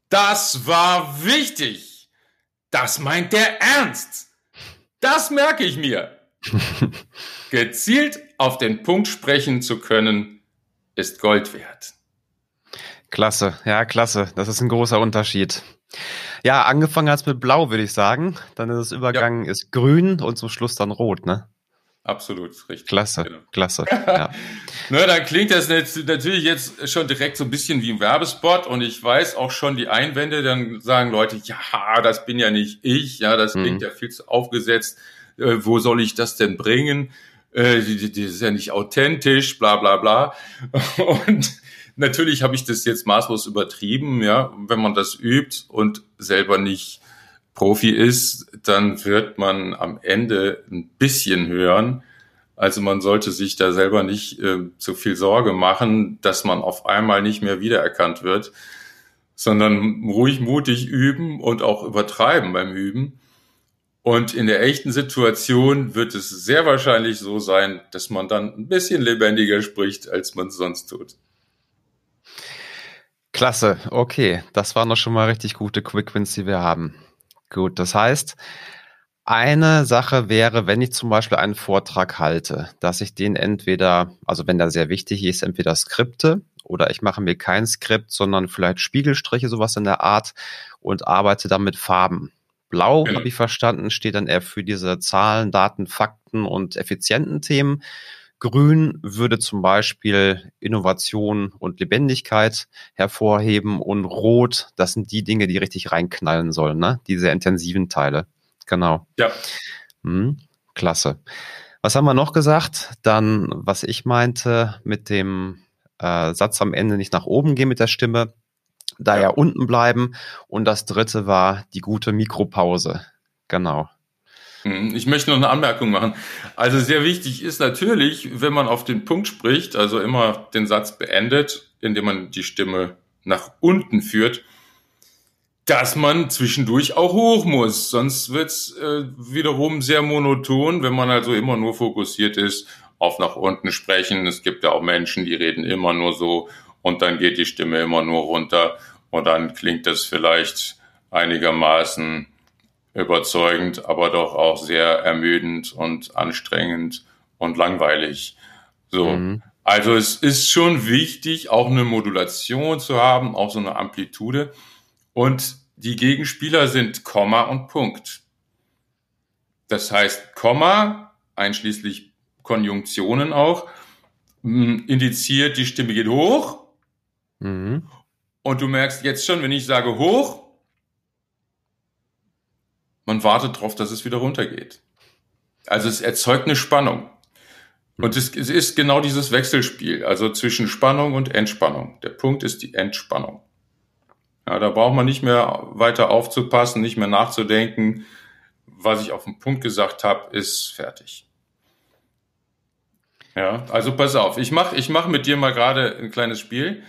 das war wichtig. Das meint der Ernst. Das merke ich mir. Gezielt auf den Punkt sprechen zu können, ist Gold wert. Klasse, ja, klasse. Das ist ein großer Unterschied. Ja, angefangen hat es mit Blau, würde ich sagen. Dann ist es übergangen, ja. ist grün und zum Schluss dann rot, ne? Absolut, richtig. Klasse, genau. klasse. Ja. ne, dann klingt das natürlich jetzt schon direkt so ein bisschen wie ein Werbespot und ich weiß auch schon die Einwände, dann sagen Leute, ja, das bin ja nicht ich, ja, das klingt mhm. ja viel zu aufgesetzt äh, wo soll ich das denn bringen? Äh, die ist ja nicht authentisch, bla bla bla. Und natürlich habe ich das jetzt maßlos übertrieben, ja. Wenn man das übt und selber nicht Profi ist, dann wird man am Ende ein bisschen hören. Also man sollte sich da selber nicht äh, zu viel Sorge machen, dass man auf einmal nicht mehr wiedererkannt wird, sondern ruhig mutig üben und auch übertreiben beim Üben. Und in der echten Situation wird es sehr wahrscheinlich so sein, dass man dann ein bisschen lebendiger spricht, als man sonst tut. Klasse, okay. Das waren doch schon mal richtig gute Quick Wins, die wir haben. Gut, das heißt, eine Sache wäre, wenn ich zum Beispiel einen Vortrag halte, dass ich den entweder, also wenn der sehr wichtig ist, entweder Skripte oder ich mache mir kein Skript, sondern vielleicht Spiegelstriche, sowas in der Art und arbeite dann mit Farben. Blau, genau. habe ich verstanden, steht dann eher für diese Zahlen, Daten, Fakten und effizienten Themen. Grün würde zum Beispiel Innovation und Lebendigkeit hervorheben und Rot, das sind die Dinge, die richtig reinknallen sollen, ne? Diese intensiven Teile. Genau. Ja. Hm, klasse. Was haben wir noch gesagt? Dann, was ich meinte, mit dem äh, Satz am Ende nicht nach oben gehen mit der Stimme daher ja. unten bleiben. Und das dritte war die gute Mikropause. Genau. Hm, ich möchte noch eine Anmerkung machen. Also sehr wichtig ist natürlich, wenn man auf den Punkt spricht, also immer den Satz beendet, indem man die Stimme nach unten führt, dass man zwischendurch auch hoch muss. Sonst wird's äh, wiederum sehr monoton, wenn man also immer nur fokussiert ist auf nach unten sprechen. Es gibt ja auch Menschen, die reden immer nur so und dann geht die Stimme immer nur runter und dann klingt das vielleicht einigermaßen überzeugend, aber doch auch sehr ermüdend und anstrengend und langweilig. So. Mhm. Also es ist schon wichtig, auch eine Modulation zu haben, auch so eine Amplitude. Und die Gegenspieler sind Komma und Punkt. Das heißt, Komma, einschließlich Konjunktionen auch, indiziert, die Stimme geht hoch Mhm. Und du merkst jetzt schon, wenn ich sage hoch, man wartet darauf, dass es wieder runtergeht. Also es erzeugt eine Spannung. Und es, es, ist genau dieses Wechselspiel, also zwischen Spannung und Entspannung. Der Punkt ist die Entspannung. Ja, da braucht man nicht mehr weiter aufzupassen, nicht mehr nachzudenken. Was ich auf den Punkt gesagt habe, ist fertig. Ja, also pass auf, ich mache ich mach mit dir mal gerade ein kleines Spiel.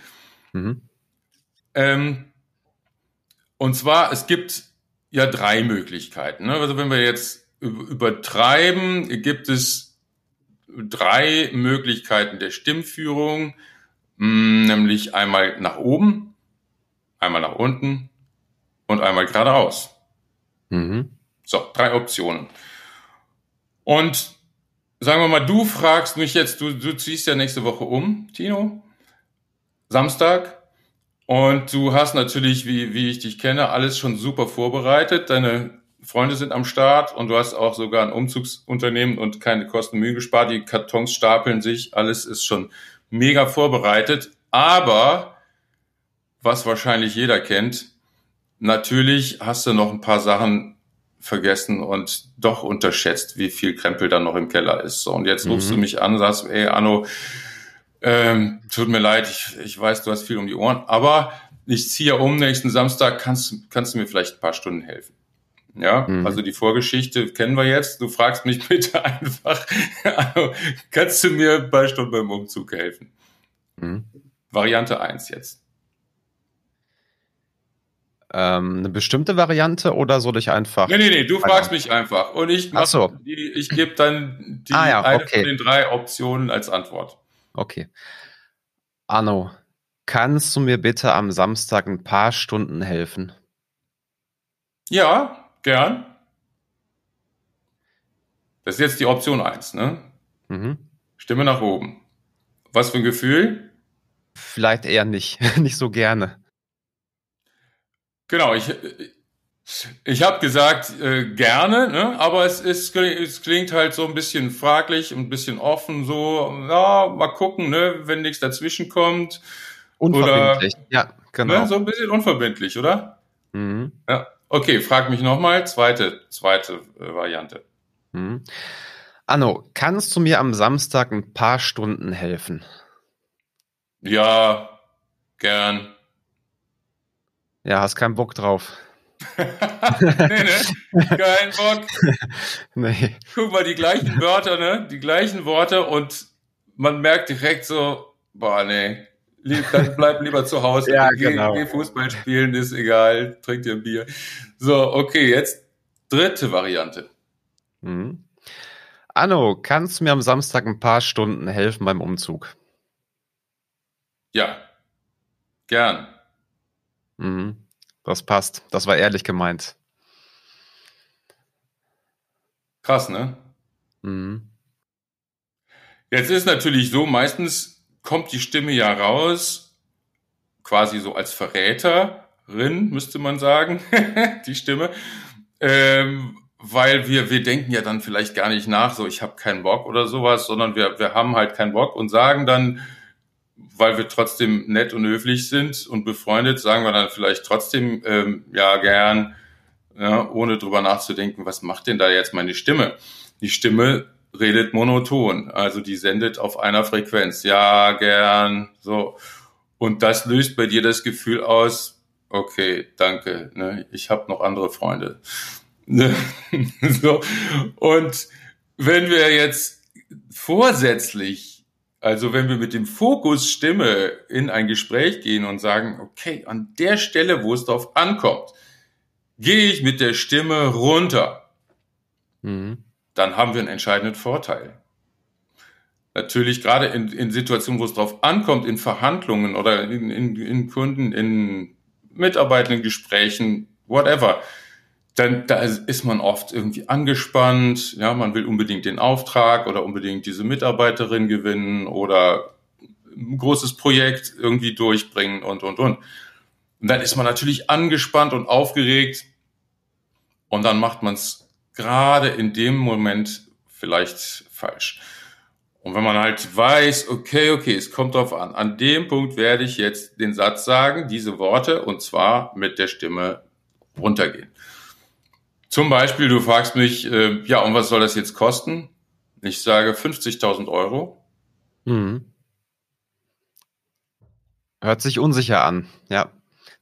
Mhm. Ähm, und zwar, es gibt ja drei Möglichkeiten. Ne? Also wenn wir jetzt übertreiben, gibt es drei Möglichkeiten der Stimmführung. Mm, nämlich einmal nach oben, einmal nach unten und einmal geradeaus. Mhm. So, drei Optionen. Und sagen wir mal, du fragst mich jetzt, du, du ziehst ja nächste Woche um, Tino, Samstag. Und du hast natürlich, wie, wie ich dich kenne, alles schon super vorbereitet. Deine Freunde sind am Start und du hast auch sogar ein Umzugsunternehmen und keine Kosten Mühe gespart. Die Kartons stapeln sich, alles ist schon mega vorbereitet. Aber, was wahrscheinlich jeder kennt, natürlich hast du noch ein paar Sachen vergessen und doch unterschätzt, wie viel Krempel da noch im Keller ist. So, und jetzt rufst du mhm. mich an, sagst, ey, Anno, ähm, tut mir leid, ich, ich weiß, du hast viel um die Ohren, aber ich ziehe um nächsten Samstag, kannst, kannst du mir vielleicht ein paar Stunden helfen? Ja, mhm. also die Vorgeschichte kennen wir jetzt. Du fragst mich bitte einfach, also, kannst du mir ein paar Stunden beim Umzug helfen? Mhm. Variante eins jetzt. Ähm, eine bestimmte Variante oder soll ich einfach? Nee, nee, nee, du fragst mich einfach und ich mach so. die, ich gebe dann die ah, ja, eine okay. von den drei Optionen als Antwort. Okay. Arno, kannst du mir bitte am Samstag ein paar Stunden helfen? Ja, gern. Das ist jetzt die Option eins, ne? Mhm. Stimme nach oben. Was für ein Gefühl? Vielleicht eher nicht, nicht so gerne. Genau, ich, ich habe gesagt, äh, gerne, ne? aber es, ist, es klingt halt so ein bisschen fraglich und ein bisschen offen, so, ja, mal gucken, ne, wenn nichts dazwischen kommt. Unverbindlich, oder, ja, genau. Ne, so ein bisschen unverbindlich, oder? Mhm. Ja, okay, frag mich nochmal, zweite, zweite äh, Variante. Mhm. Anno, kannst du mir am Samstag ein paar Stunden helfen? Ja, gern. Ja, hast keinen Bock drauf. nee, ne? Kein Bock. nee. Guck mal, die gleichen Wörter, ne? Die gleichen Worte und man merkt direkt so, boah, nee, dann bleib lieber zu Hause. ja, geh, genau. geh Fußball spielen, ist egal, trink dir ein Bier. So, okay, jetzt dritte Variante. Mhm. Anno, kannst du mir am Samstag ein paar Stunden helfen beim Umzug? Ja, gern. Mhm. Das passt. Das war ehrlich gemeint. Krass, ne? Mhm. Jetzt ist natürlich so, meistens kommt die Stimme ja raus, quasi so als Verräterin, müsste man sagen, die Stimme. Ähm, weil wir, wir denken ja dann vielleicht gar nicht nach, so ich habe keinen Bock oder sowas, sondern wir, wir haben halt keinen Bock und sagen dann, weil wir trotzdem nett und höflich sind und befreundet, sagen wir dann vielleicht trotzdem ähm, ja gern, ja, ohne drüber nachzudenken, was macht denn da jetzt meine Stimme? Die Stimme redet monoton, also die sendet auf einer Frequenz, ja gern, so. Und das löst bei dir das Gefühl aus, okay, danke, ne, ich habe noch andere Freunde. so. Und wenn wir jetzt vorsätzlich also wenn wir mit dem Fokus Stimme in ein Gespräch gehen und sagen, okay, an der Stelle, wo es drauf ankommt, gehe ich mit der Stimme runter, mhm. dann haben wir einen entscheidenden Vorteil. Natürlich gerade in, in Situationen, wo es drauf ankommt, in Verhandlungen oder in, in, in Kunden, in mitarbeitenden Gesprächen, whatever, dann da ist man oft irgendwie angespannt, ja, man will unbedingt den Auftrag oder unbedingt diese Mitarbeiterin gewinnen oder ein großes Projekt irgendwie durchbringen und und und. Und dann ist man natürlich angespannt und aufgeregt und dann macht man es gerade in dem Moment vielleicht falsch. Und wenn man halt weiß, okay, okay, es kommt drauf an, an dem Punkt werde ich jetzt den Satz sagen, diese Worte, und zwar mit der Stimme runtergehen. Zum Beispiel, du fragst mich, äh, ja, und was soll das jetzt kosten? Ich sage 50.000 Euro. Mhm. Hört sich unsicher an, ja.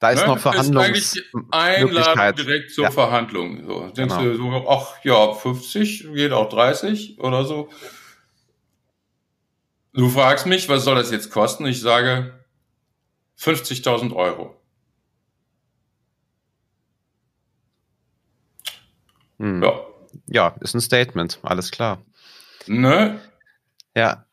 Da ist ja, noch Verhandlungs ist Einladung direkt zur ja. Verhandlung. So, denkst genau. du so, ach ja, 50, geht auch 30 oder so. Du fragst mich, was soll das jetzt kosten? Ich sage 50.000 Euro. Hm. Ja. ja, ist ein Statement, alles klar. Ne? Ja.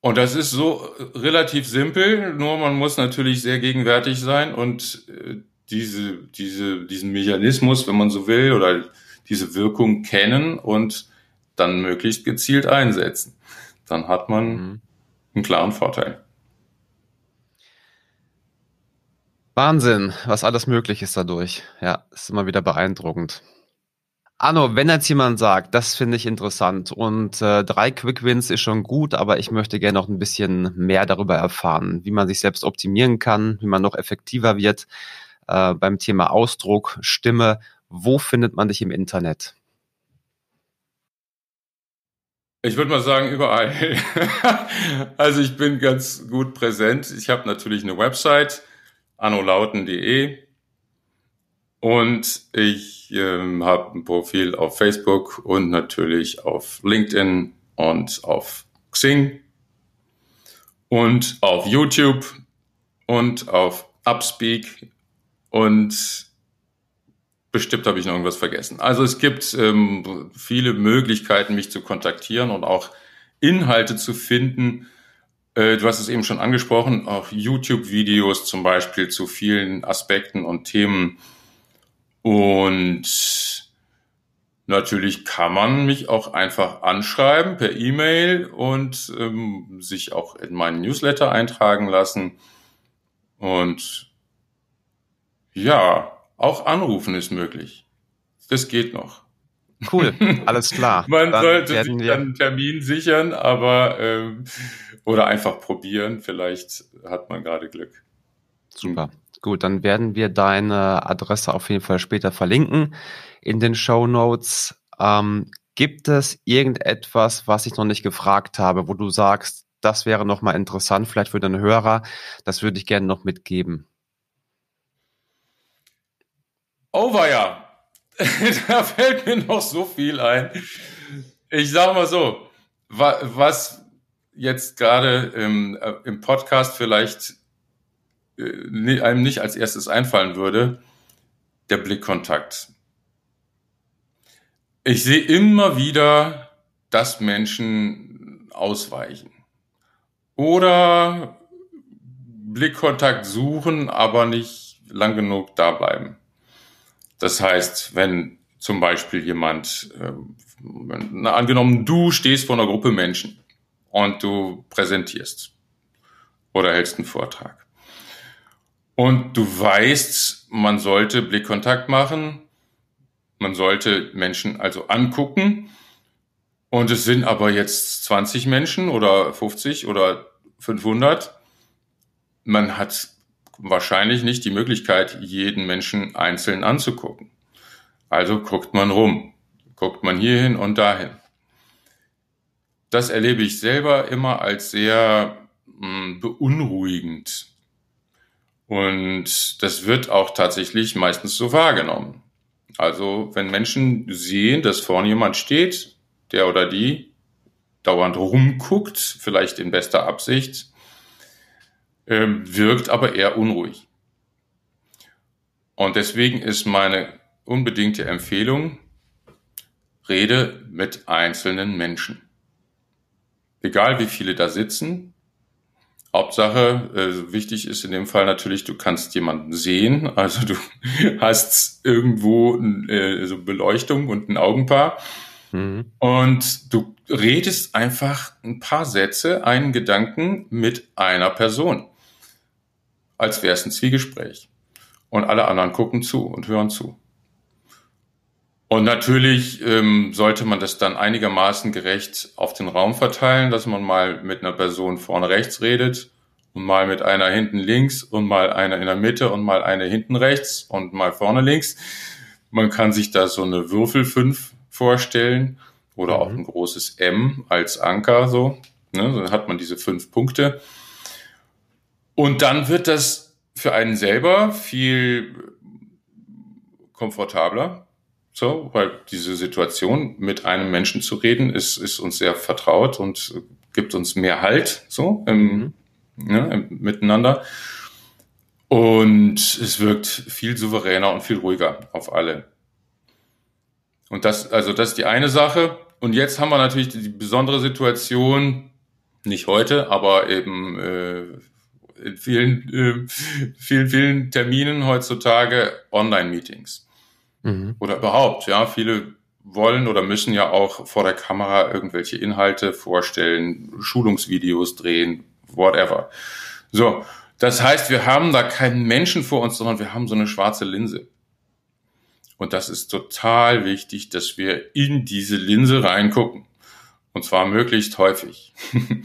Und das ist so relativ simpel, nur man muss natürlich sehr gegenwärtig sein und äh, diese, diese, diesen Mechanismus, wenn man so will, oder diese Wirkung kennen und dann möglichst gezielt einsetzen. Dann hat man mhm. einen klaren Vorteil. Wahnsinn, was alles möglich ist dadurch. Ja, ist immer wieder beeindruckend. Arno, wenn jetzt jemand sagt, das finde ich interessant und äh, drei Quick Wins ist schon gut, aber ich möchte gerne noch ein bisschen mehr darüber erfahren, wie man sich selbst optimieren kann, wie man noch effektiver wird äh, beim Thema Ausdruck, Stimme. Wo findet man dich im Internet? Ich würde mal sagen, überall. also ich bin ganz gut präsent. Ich habe natürlich eine Website, annolauten.de und ich ähm, habe ein Profil auf Facebook und natürlich auf LinkedIn und auf Xing und auf YouTube und auf Upspeak und bestimmt habe ich noch irgendwas vergessen. Also es gibt ähm, viele Möglichkeiten, mich zu kontaktieren und auch Inhalte zu finden. Äh, du hast es eben schon angesprochen, auch YouTube-Videos zum Beispiel zu vielen Aspekten und Themen. Und natürlich kann man mich auch einfach anschreiben per E-Mail und ähm, sich auch in meinen Newsletter eintragen lassen. Und ja, auch anrufen ist möglich. Das geht noch. Cool, alles klar. Man dann sollte sich dann einen Termin sichern, aber ähm, oder einfach probieren. Vielleicht hat man gerade Glück. Super. Gut, dann werden wir deine Adresse auf jeden Fall später verlinken in den Show Notes. Ähm, gibt es irgendetwas, was ich noch nicht gefragt habe, wo du sagst, das wäre noch mal interessant, vielleicht für den Hörer, das würde ich gerne noch mitgeben? Oh ja, da fällt mir noch so viel ein. Ich sage mal so, was jetzt gerade im, äh, im Podcast vielleicht äh, einem nicht als erstes einfallen würde, der Blickkontakt. Ich sehe immer wieder, dass Menschen ausweichen oder Blickkontakt suchen, aber nicht lang genug da bleiben. Das heißt, wenn zum Beispiel jemand, äh, na, angenommen, du stehst vor einer Gruppe Menschen und du präsentierst oder hältst einen Vortrag. Und du weißt, man sollte Blickkontakt machen, man sollte Menschen also angucken. Und es sind aber jetzt 20 Menschen oder 50 oder 500. Man hat wahrscheinlich nicht die Möglichkeit, jeden Menschen einzeln anzugucken. Also guckt man rum, guckt man hierhin und dahin. Das erlebe ich selber immer als sehr mh, hm, beunruhigend. Und das wird auch tatsächlich meistens so wahrgenommen. Also wenn Menschen sehen, dass vorne jemand steht, der oder die dauernd rumguckt, vielleicht in bester Absicht, ähm, wirkt aber eher unruhig. Und deswegen ist meine unbedingte Empfehlung, rede mit einzelnen Menschen. Egal wie viele da sitzen. Hauptsache, äh, wichtig ist in dem Fall natürlich, du kannst jemanden sehen. Also du hast irgendwo äh, so Beleuchtung und ein Augenpaar. Mhm. Und du redest einfach ein paar Sätze, einen Gedanken mit einer Person als wäre es ein Zwiegespräch. Und alle anderen gucken zu und hören zu. Und natürlich ähm, sollte man das dann einigermaßen gerecht auf den Raum verteilen, dass man mal mit einer Person vorne rechts redet und mal mit einer hinten links und mal einer in der Mitte und mal eine hinten rechts und mal vorne links. Man kann sich da so eine Würfel 5 vorstellen oder mhm. auch ein großes M als Anker so. Ne? Dann hat man diese fünf Punkte. Und dann wird das für einen selber viel komfortabler. So, weil diese Situation mit einem Menschen zu reden ist, ist uns sehr vertraut und gibt uns mehr Halt, so, im, mhm. ne, im Miteinander. Und es wirkt viel souveräner und viel ruhiger auf alle. Und das, also das ist die eine Sache. Und jetzt haben wir natürlich die besondere Situation, Nicht heute, aber eben äh, in vielen, äh, vielen, vielen Terminen heutzutage Online-Meetings. Mhm. Oder überhaupt, ja. Viele wollen oder müssen ja auch vor der Kamera irgendwelche Inhalte vorstellen, Schulungsvideos drehen, whatever. So. Das heißt, wir haben da keinen Menschen vor uns, sondern wir haben so eine schwarze Linse. Und das ist total wichtig, dass wir in diese Linse reingucken. Und zwar möglichst häufig.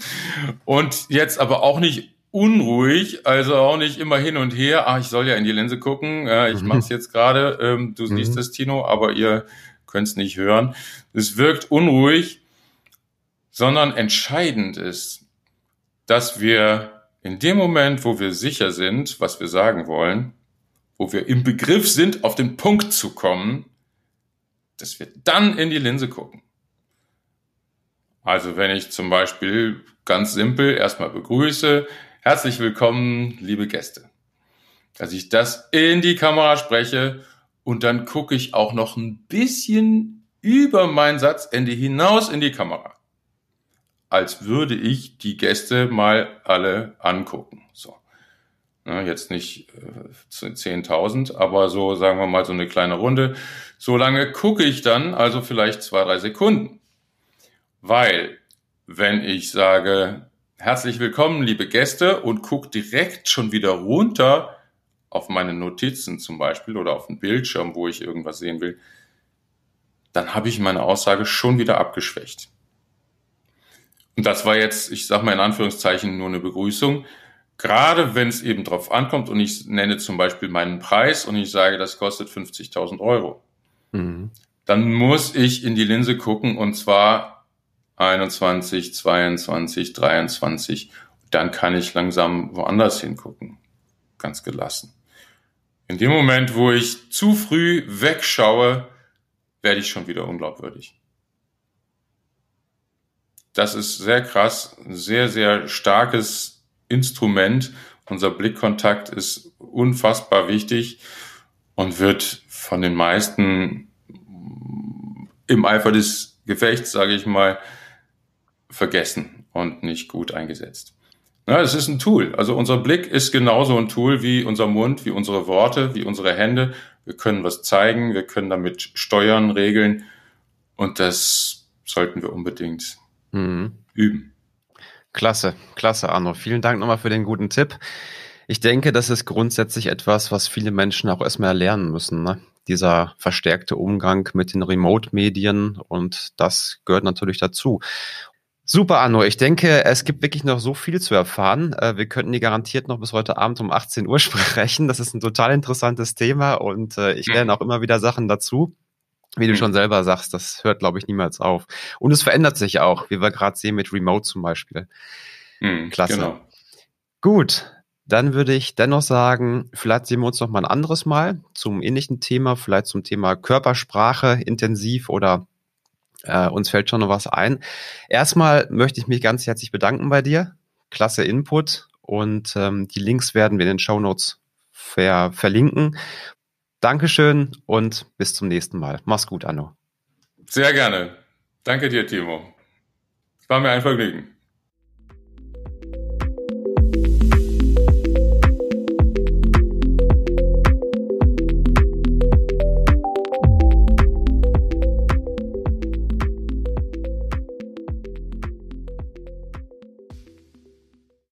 und jetzt aber auch nicht unruhig, also auch nicht immer hin und her. Ah, ich soll ja in die Linse gucken. Äh, ich mhm. mache es jetzt gerade. Ähm, du mhm. siehst es, Tino, aber ihr könnt es nicht hören. Es wirkt unruhig, sondern entscheidend ist, dass wir in dem Moment, wo wir sicher sind, was wir sagen wollen, wo wir im Begriff sind, auf den Punkt zu kommen, dass wir dann in die Linse gucken. Also wenn ich zum Beispiel ganz simpel erstmal begrüße, Herzlich willkommen, liebe Gäste. Dass ich das in die Kamera spreche und dann gucke ich auch noch ein bisschen über mein Satzende hinaus in die Kamera. Als würde ich die Gäste mal alle angucken. So. Ja, jetzt nicht äh, 10.000, aber so sagen wir mal so eine kleine Runde. So lange gucke ich dann, also vielleicht zwei, drei Sekunden. Weil, wenn ich sage, Herzlich willkommen, liebe Gäste, und guck direkt schon wieder runter auf meine Notizen zum Beispiel oder auf den Bildschirm, wo ich irgendwas sehen will, dann habe ich meine Aussage schon wieder abgeschwächt. Und das war jetzt, ich sage mal in Anführungszeichen, nur eine Begrüßung. Gerade wenn es eben drauf ankommt und ich nenne zum Beispiel meinen Preis und ich sage, das kostet 50.000 Euro, mhm. dann muss ich in die Linse gucken und zwar 21, 22, 23. Dann kann ich langsam woanders hingucken. Ganz gelassen. In dem Moment, wo ich zu früh wegschaue, werde ich schon wieder unglaubwürdig. Das ist sehr krass, sehr, sehr starkes Instrument. Unser Blickkontakt ist unfassbar wichtig und wird von den meisten im Eifer des Gefechts, sage ich mal, vergessen und nicht gut eingesetzt. Ja, es ist ein Tool. Also unser Blick ist genauso ein Tool wie unser Mund, wie unsere Worte, wie unsere Hände. Wir können was zeigen, wir können damit steuern, regeln und das sollten wir unbedingt mhm. üben. Klasse, klasse, Arno. Vielen Dank nochmal für den guten Tipp. Ich denke, das ist grundsätzlich etwas, was viele Menschen auch erstmal lernen müssen. Ne? Dieser verstärkte Umgang mit den Remote-Medien und das gehört natürlich dazu. Super, Arno. Ich denke, es gibt wirklich noch so viel zu erfahren. Äh, wir könnten die garantiert noch bis heute Abend um 18 Uhr sprechen. Das ist ein total interessantes Thema und äh, ich lerne auch immer wieder Sachen dazu. Wie du schon selber sagst, das hört, glaube ich, niemals auf. Und es verändert sich auch, wie wir gerade sehen mit Remote zum Beispiel. Mhm, Klasse. Genau. Gut, dann würde ich dennoch sagen, vielleicht sehen wir uns noch mal ein anderes Mal zum ähnlichen Thema, vielleicht zum Thema Körpersprache intensiv oder äh, uns fällt schon noch was ein. Erstmal möchte ich mich ganz herzlich bedanken bei dir. Klasse Input und ähm, die Links werden wir in den Show Notes ver verlinken. Dankeschön und bis zum nächsten Mal. Mach's gut, Anno. Sehr gerne. Danke dir, Timo. War mir ein Vergnügen.